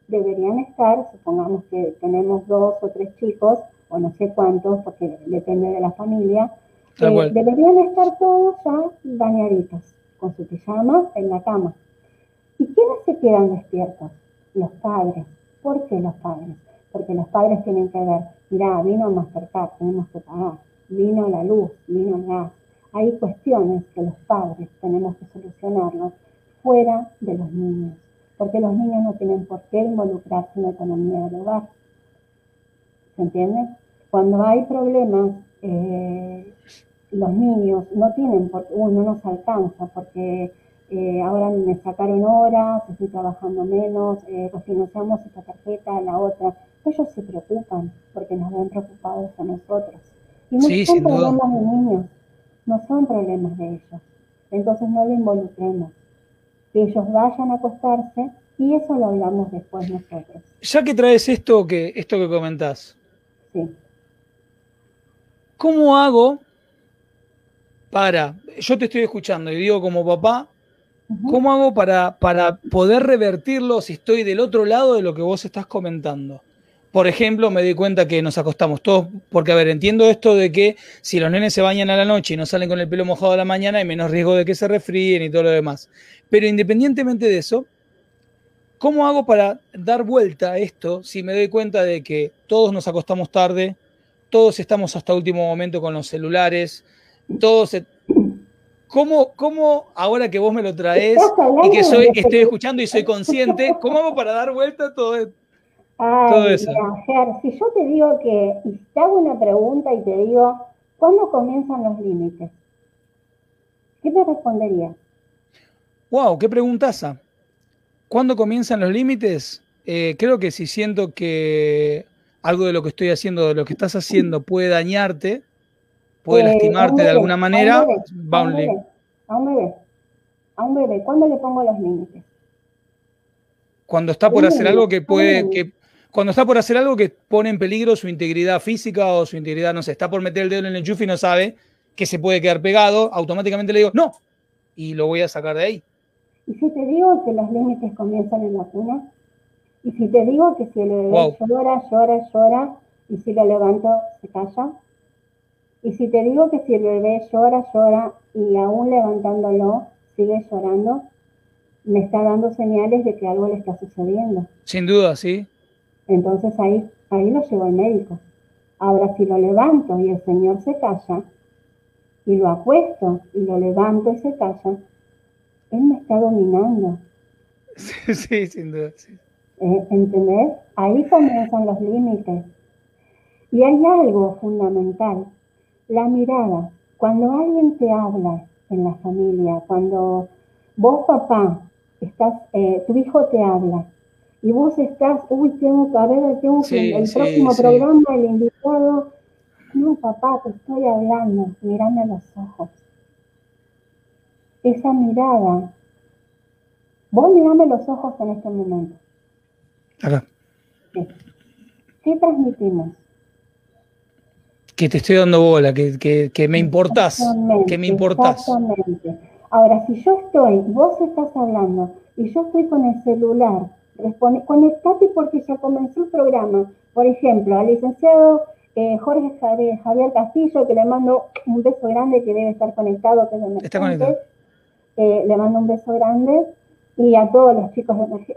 deberían estar, supongamos que tenemos dos o tres chicos, o no sé cuántos, porque depende de la familia, eh, deberían estar todos ya bañaditos, con su pijama en la cama. ¿Y quiénes se quedan despiertos? Los padres. ¿Por qué los padres? Porque los padres tienen que ver, mira, vino a Mastercard, tenemos que pagar. vino la luz, vino el gas. Hay cuestiones que los padres tenemos que solucionarlos fuera de los niños, porque los niños no tienen por qué involucrarse en la economía del hogar. ¿Se entiende? Cuando hay problemas, eh, los niños no tienen, por, uy, no nos alcanza, porque eh, ahora me sacaron horas, estoy trabajando menos, eh, refinanciamos esta tarjeta, la otra. Ellos se preocupan porque nos ven preocupados a nosotros. Y no son problemas de niños, no son problemas de ellos. Entonces no lo involucremos. Que ellos vayan a acostarse y eso lo hablamos después nosotros. Ya que traes esto que, esto que comentás. Sí. ¿Cómo hago para, yo te estoy escuchando y digo como papá, ¿cómo hago para, para poder revertirlo si estoy del otro lado de lo que vos estás comentando? Por ejemplo, me di cuenta que nos acostamos todos, porque a ver, entiendo esto de que si los nenes se bañan a la noche y no salen con el pelo mojado a la mañana, hay menos riesgo de que se resfríen y todo lo demás. Pero independientemente de eso, ¿cómo hago para dar vuelta a esto si me doy cuenta de que todos nos acostamos tarde, todos estamos hasta último momento con los celulares, todos... ¿Cómo, ¿Cómo, ahora que vos me lo traes y que soy, estoy escuchando y soy consciente, cómo hago para dar vuelta a todo esto? Ay, si yo te digo que, y te hago una pregunta y te digo, ¿cuándo comienzan los límites? ¿Qué te respondería? Wow, qué preguntaza. ¿Cuándo comienzan los límites? Eh, creo que si siento que algo de lo que estoy haciendo, de lo que estás haciendo, puede dañarte, puede eh, lastimarte de alguna manera, va un límite. A un bebé. A un bebé. ¿Cuándo le pongo los límites? Cuando está por hacer algo que puede, que, cuando está por hacer algo que pone en peligro su integridad física o su integridad, no sé, está por meter el dedo en el enchufe y no sabe que se puede quedar pegado, automáticamente le digo, no, y lo voy a sacar de ahí. ¿Y si te digo que los límites comienzan en la cuna? ¿Y si te digo que si el bebé llora, llora, llora, y si lo levanto, se calla? ¿Y si te digo que si el bebé llora, llora, y aún levantándolo, sigue llorando? Me está dando señales de que algo le está sucediendo. Sin duda, sí. Entonces ahí, ahí lo llevo al médico. Ahora, si lo levanto y el señor se calla, y lo acuesto y lo levanto y se calla, él me está dominando. *laughs* Sí, sin duda. Sí. Eh, ¿Entendés? Ahí comienzan los límites. Y hay algo fundamental, la mirada. Cuando alguien te habla en la familia, cuando vos papá, estás, eh, tu hijo te habla y vos estás, uy, tengo que ver, tengo que, el próximo programa, el invitado. No, papá, te estoy hablando, mirame a los ojos. Esa mirada, vos mirame los ojos en este momento. Acá. ¿Qué, transmitimos? Que te estoy dando bola, que, que, que me importás, que me importás. Exactamente. Ahora, si yo estoy, vos estás hablando, y yo estoy con el celular conectate porque ya comenzó el programa. Por ejemplo, al licenciado eh, Jorge Javier, Castillo, que le mando un beso grande, que debe estar conectado, que Está conectado. Eh, le mando un beso grande. Y a todos los chicos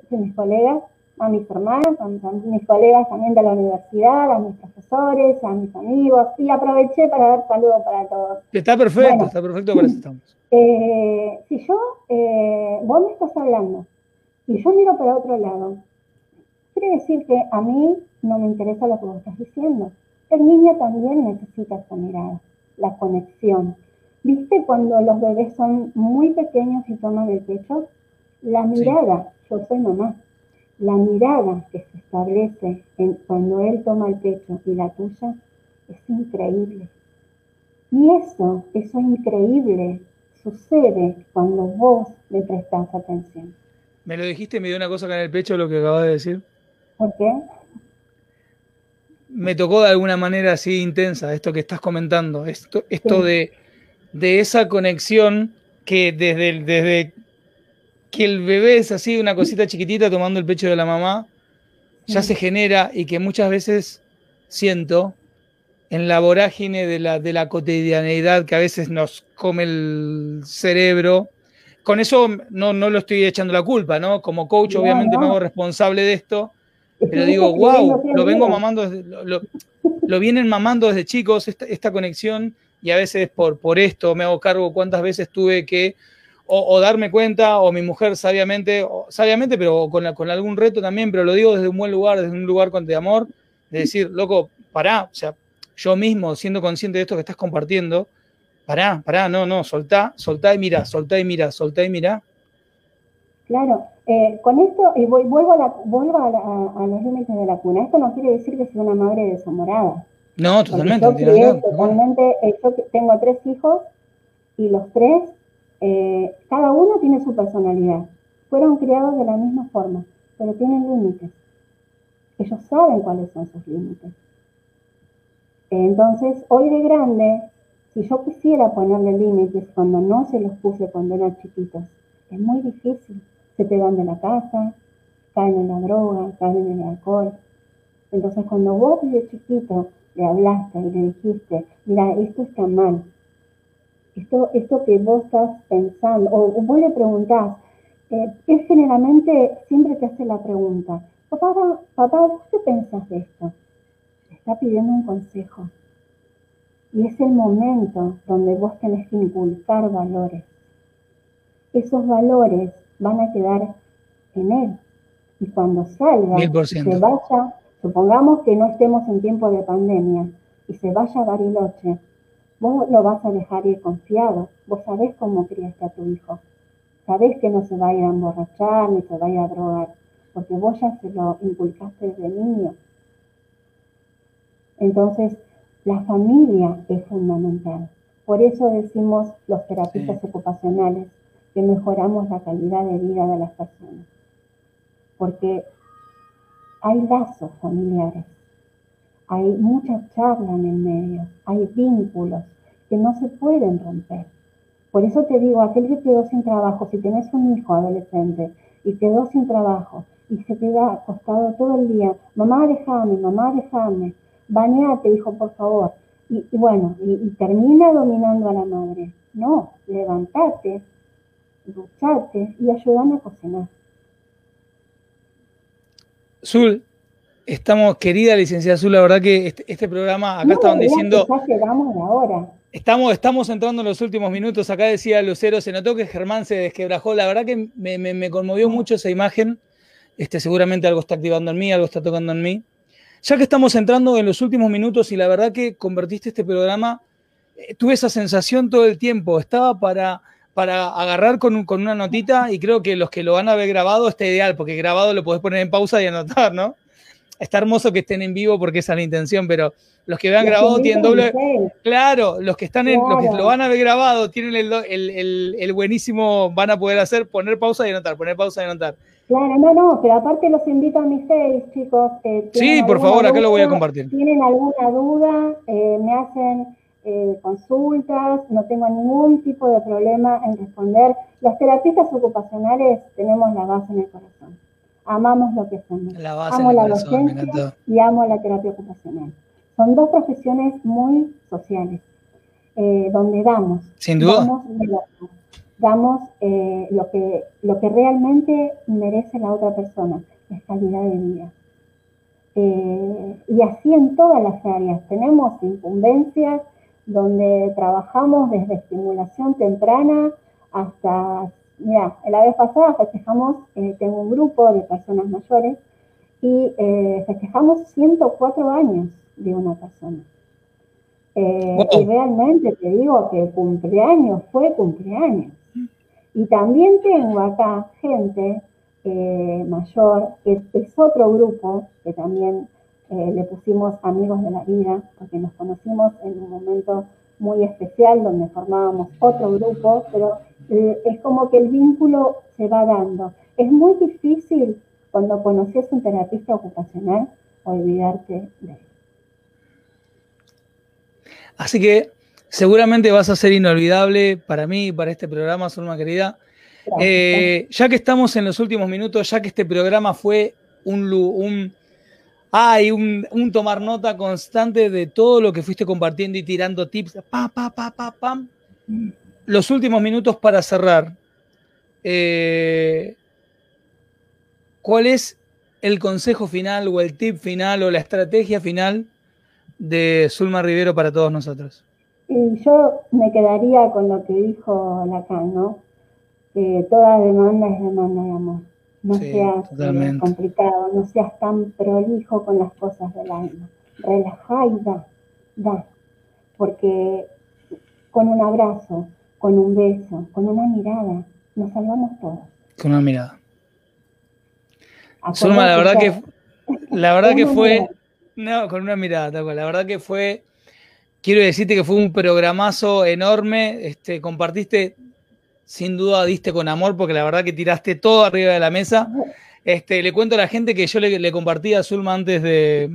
de mis colegas, a mis hermanos, a mis, colegas también de la universidad, a mis profesores, a mis amigos. Y aproveché para dar saludos para todos. Está perfecto, está perfecto para eso estamos. *laughs* Eh, si yo, vos me estás hablando y yo miro para otro lado, quiere decir que a mí no me interesa lo que vos estás diciendo. El niño también necesita esa mirada, la conexión. ¿Viste cuando los bebés son muy pequeños y toman el pecho? La mirada, yo soy mamá, la mirada que se establece en, cuando él toma el pecho y la tuya es increíble. Y eso, eso increíble, sucede cuando vos le prestás atención. Me lo dijiste me dio una cosa acá en el pecho lo que acabas de decir. ¿Por qué? Me tocó de alguna manera así intensa esto que estás comentando, esto, esto de, de, esa conexión que desde, desde que el bebé es así, una cosita chiquitita tomando el pecho de la mamá, ya se genera y que muchas veces siento en la vorágine de la, de la cotidianeidad que a veces nos come el cerebro, con eso no, no lo estoy echando la culpa, ¿no? Como coach, obviamente me hago responsable de esto, pero digo, wow, lo vengo mamando, desde, lo, vienen mamando desde chicos, esta, conexión, y a veces por, por esto me hago cargo cuántas veces tuve que o, darme cuenta, o mi mujer sabiamente, sabiamente, pero con, con algún reto también, pero lo digo desde un buen lugar, desde un lugar de amor, de decir, loco, pará, o sea, yo mismo siendo consciente de esto que estás compartiendo, pará, pará, no, no, soltá, soltá y mira, soltá y mira, soltá y mira. Claro, eh, con esto, y vuelvo, a, vuelvo a, los límites de la cuna. Esto no quiere decir que sea una madre desamorada. No, totalmente. Yo, totalmente eh, yo tengo tres hijos y los tres, eh, cada uno tiene su personalidad. Fueron criados de la misma forma, pero tienen límites. Ellos saben cuáles son sus límites. Entonces, hoy de grande, si yo quisiera ponerle límites cuando no se los puse cuando eran chiquitos, es muy difícil se te van de la casa, caen en la droga, caen en el alcohol. Entonces cuando vos desde chiquito le hablaste y le dijiste, mira, esto está mal, esto, esto que vos estás pensando, o, vos le preguntás, eh, es generalmente, siempre te hace la pregunta, papá, papá, ¿vos qué pensás de esto? Te está pidiendo un consejo. Y es el momento donde vos tenés que inculcar valores. Esos valores van a quedar en él. Y cuando salga, se vaya, supongamos que no estemos en tiempo de pandemia, y se vaya a Bariloche, vos lo vas a dejar ir confiado. Vos sabés cómo criaste a tu hijo. Sabés que no se va a ir a emborrachar ni se va a ir a drogar, porque vos ya se lo inculcaste desde niño. Entonces, la familia es fundamental. Por eso decimos los terapistas ocupacionales, que mejoramos la calidad de vida de las personas. Porque hay lazos familiares, hay mucha charla en el medio, hay vínculos que no se pueden romper. Por eso te digo, aquel que quedó sin trabajo, si tienes un hijo adolescente y quedó sin trabajo y se queda acostado todo el día, mamá déjame, mamá déjame, bañate, hijo, por favor. Y, bueno, y, termina dominando a la madre. No, levántate, duchate y ayúdame a cocinar. Zul, estamos, querida licenciada Zul, la verdad que este, este programa, acá estaban diciendo... Estamos, estamos entrando en los últimos minutos, acá decía Lucero, se notó que Germán se desquebrajó, la verdad que me, conmovió mucho esa imagen, este, seguramente algo está activando en mí, algo está tocando en mí. Ya que estamos entrando en los últimos minutos y la verdad que convertiste este programa, eh, tuve esa sensación todo el tiempo, estaba para para agarrar con, con, una notita y creo que los que lo van a ver grabado está ideal, porque grabado lo podés poner en pausa y anotar, ¿no? Está hermoso que estén en vivo porque esa es la intención, pero los que vean grabado tienen doble. Claro, los que están en, los que lo van a ver grabado tienen el, el, el, buenísimo, van a poder hacer poner pausa y anotar, poner pausa y anotar. Claro, no, no, pero aparte los invito a mis seis, chicos. sí, por favor, acá lo voy a compartir. Tienen alguna duda, eh, me hacen eh, consultas, no tengo ningún tipo de problema en responder. Los terapistas ocupacionales tenemos la base en el corazón. Amamos lo que hacemos. La base amo la docencia y amo la terapia ocupacional. Son dos profesiones muy sociales, eh, donde damos. Sin duda. Damos, eh, lo, que, lo que realmente merece la otra persona, es calidad de vida. y así en todas las áreas. Tenemos incumbencias, donde trabajamos desde estimulación temprana hasta, mira, la vez pasada festejamos, eh, tengo un grupo de personas mayores y eh, festejamos 104 años de una persona. Eh, y realmente te digo que cumpleaños fue cumpleaños. Y también tengo acá gente mayor, que es otro grupo que también eh, le pusimos amigos de la vida, porque nos conocimos en un momento muy especial donde formábamos otro grupo, pero eh, es como que el vínculo se va dando. Es muy difícil cuando conoces un terapista ocupacional olvidarte de él. Así que seguramente vas a ser inolvidable para mí y para este programa, Zulma querida. Eh, ya que estamos en los últimos minutos, ya que este programa fue un, un hay un, tomar nota constante de todo lo que fuiste compartiendo y tirando tips. Pa, pa, pa, pa, pam. Los últimos minutos para cerrar. Eh, ¿Cuál es el consejo final o el tip final o la estrategia final de Zulma Rivero para todos nosotros? Y yo me quedaría con lo que dijo Lacan, ¿no? Toda demanda es demanda de amor. No seas eh, complicado, no seas tan prolijo con las cosas del alma. Relajá y da, da. Porque con un abrazo, con un beso, con una mirada, nos salvamos todos. Con una mirada. Zulma, la verdad que, *laughs* la verdad que fue, no, con una mirada, la verdad que fue, quiero decirte que fue un programazo enorme, este, compartiste, sin duda diste con amor, porque la verdad que tiraste todo arriba de la mesa. Este, le cuento a la gente que yo le, compartí a Zulma antes de,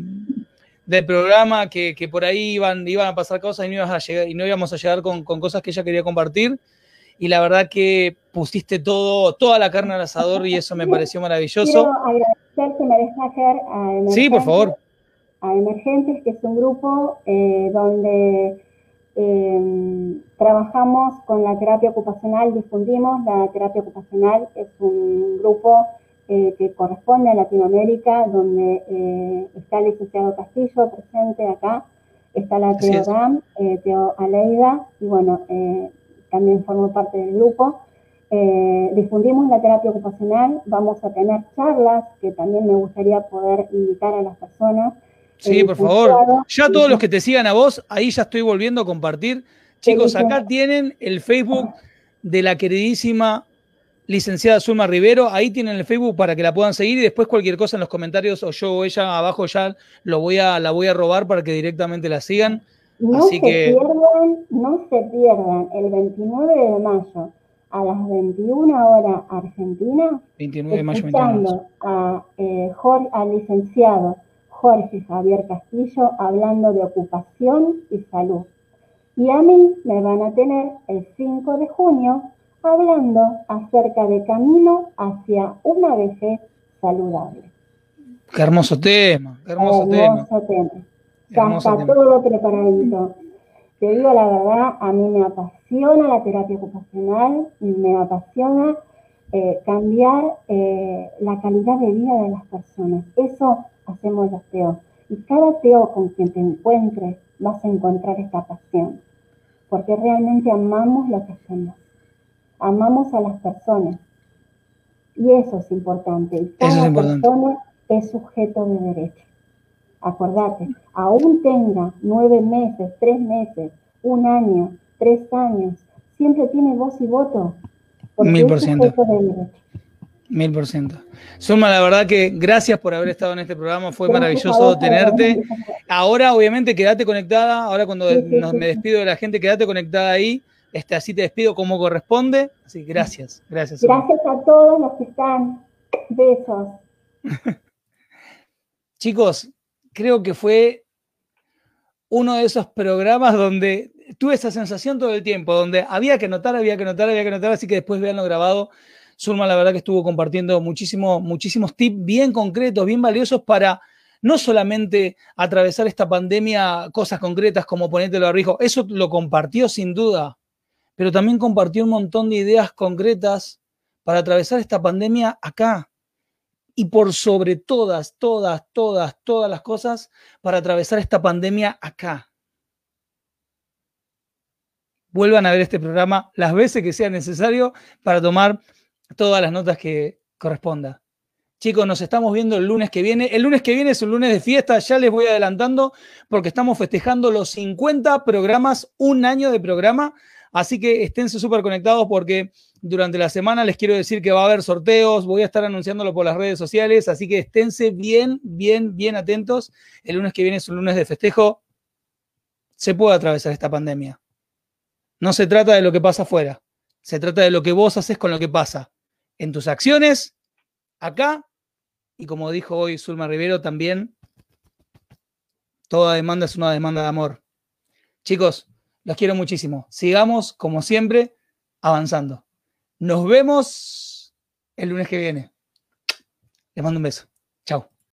del programa que, por ahí iban, iban a pasar cosas y no, a llegar, y no íbamos a llegar con, con cosas que ella quería compartir y la verdad que pusiste todo, toda la carne al asador y eso me pareció maravilloso. Quiero agradecer, si me dejas a Emergentes, Sí, por favor. A Emergentes, que es un grupo eh, donde eh, trabajamos con la terapia ocupacional, difundimos la terapia ocupacional, es un grupo eh, que corresponde a Latinoamérica, donde está el licenciado Castillo presente acá, está la Teo Dam, Teo Aleida, y bueno, también formo parte del grupo. Eh, difundimos la terapia ocupacional, vamos a tener charlas que también me gustaría poder invitar a las personas. Sí, por favor. Ya todos los que te sigan a vos, ahí ya estoy volviendo a compartir. Chicos, acá tienen el Facebook de la queridísima licenciada Zulma Rivero. Ahí tienen el Facebook para que la puedan seguir y después cualquier cosa en los comentarios o yo o ella abajo ya lo voy a, la voy a robar para que directamente la sigan. No se pierdan, no se pierdan el 29 de mayo a las 21 horas Argentina, 29 de mayo, a, eh, Jorge, al licenciado Jorge Javier Castillo hablando de ocupación y salud. Y a mí me van a tener el 5 de junio hablando acerca de camino hacia una vejez saludable. Qué hermoso tema, qué hermoso, hermoso tema. Está todo preparadito. Te digo la verdad, a mí me apasiona la terapia ocupacional, me apasiona eh, cambiar eh, la calidad de vida de las personas. Eso hacemos los TEO. Y cada TEO con quien te encuentres vas a encontrar esta pasión. Porque realmente amamos lo que hacemos. Amamos a las personas. Y eso es importante. Y cada persona es sujeto de derecho acordate, aún tenga nueve meses, tres meses, un año, tres años, siempre tiene voz y voto. Mil por ciento. Mil por ciento. Suma, la verdad que gracias por haber estado en este programa, fue maravilloso tenerte. Ahora, obviamente, quédate conectada, ahora cuando me despido de la gente, quédate conectada ahí, este, así te despido como corresponde. Así, gracias, gracias. Gracias a todos los que están. Besos. *laughs* Chicos, creo que fue uno de esos programas donde tuve esa sensación todo el tiempo, donde había que notar, había que notar, había que notar, así que después veanlo grabado. Zulma, la verdad que estuvo compartiendo muchísimo, muchísimos tips bien concretos, bien valiosos para no solamente atravesar esta pandemia, cosas concretas como ponértelo a riesgo, eso lo compartió sin duda, pero también compartió un montón de ideas concretas para atravesar esta pandemia acá, y por sobre todas, todas, todas, todas las cosas para atravesar esta pandemia acá. Vuelvan a ver este programa las veces que sea necesario para tomar todas las notas que corresponda. Chicos, nos estamos viendo el lunes que viene. El lunes que viene es un lunes de fiesta, ya les voy adelantando porque estamos festejando los 50 programas, un año de programa. Así que esténse súper conectados porque durante la semana les quiero decir que va a haber sorteos, voy a estar anunciándolo por las redes sociales, así que esténse bien, bien, bien atentos. El lunes que viene es un lunes de festejo. Se puede atravesar esta pandemia. No se trata de lo que pasa afuera, se trata de lo que vos haces con lo que pasa en tus acciones, acá, y como dijo hoy Zulma Rivero, también toda demanda es una demanda de amor. Chicos, los quiero muchísimo. Sigamos, como siempre, avanzando. Nos vemos el lunes que viene. Les mando un beso. Chao.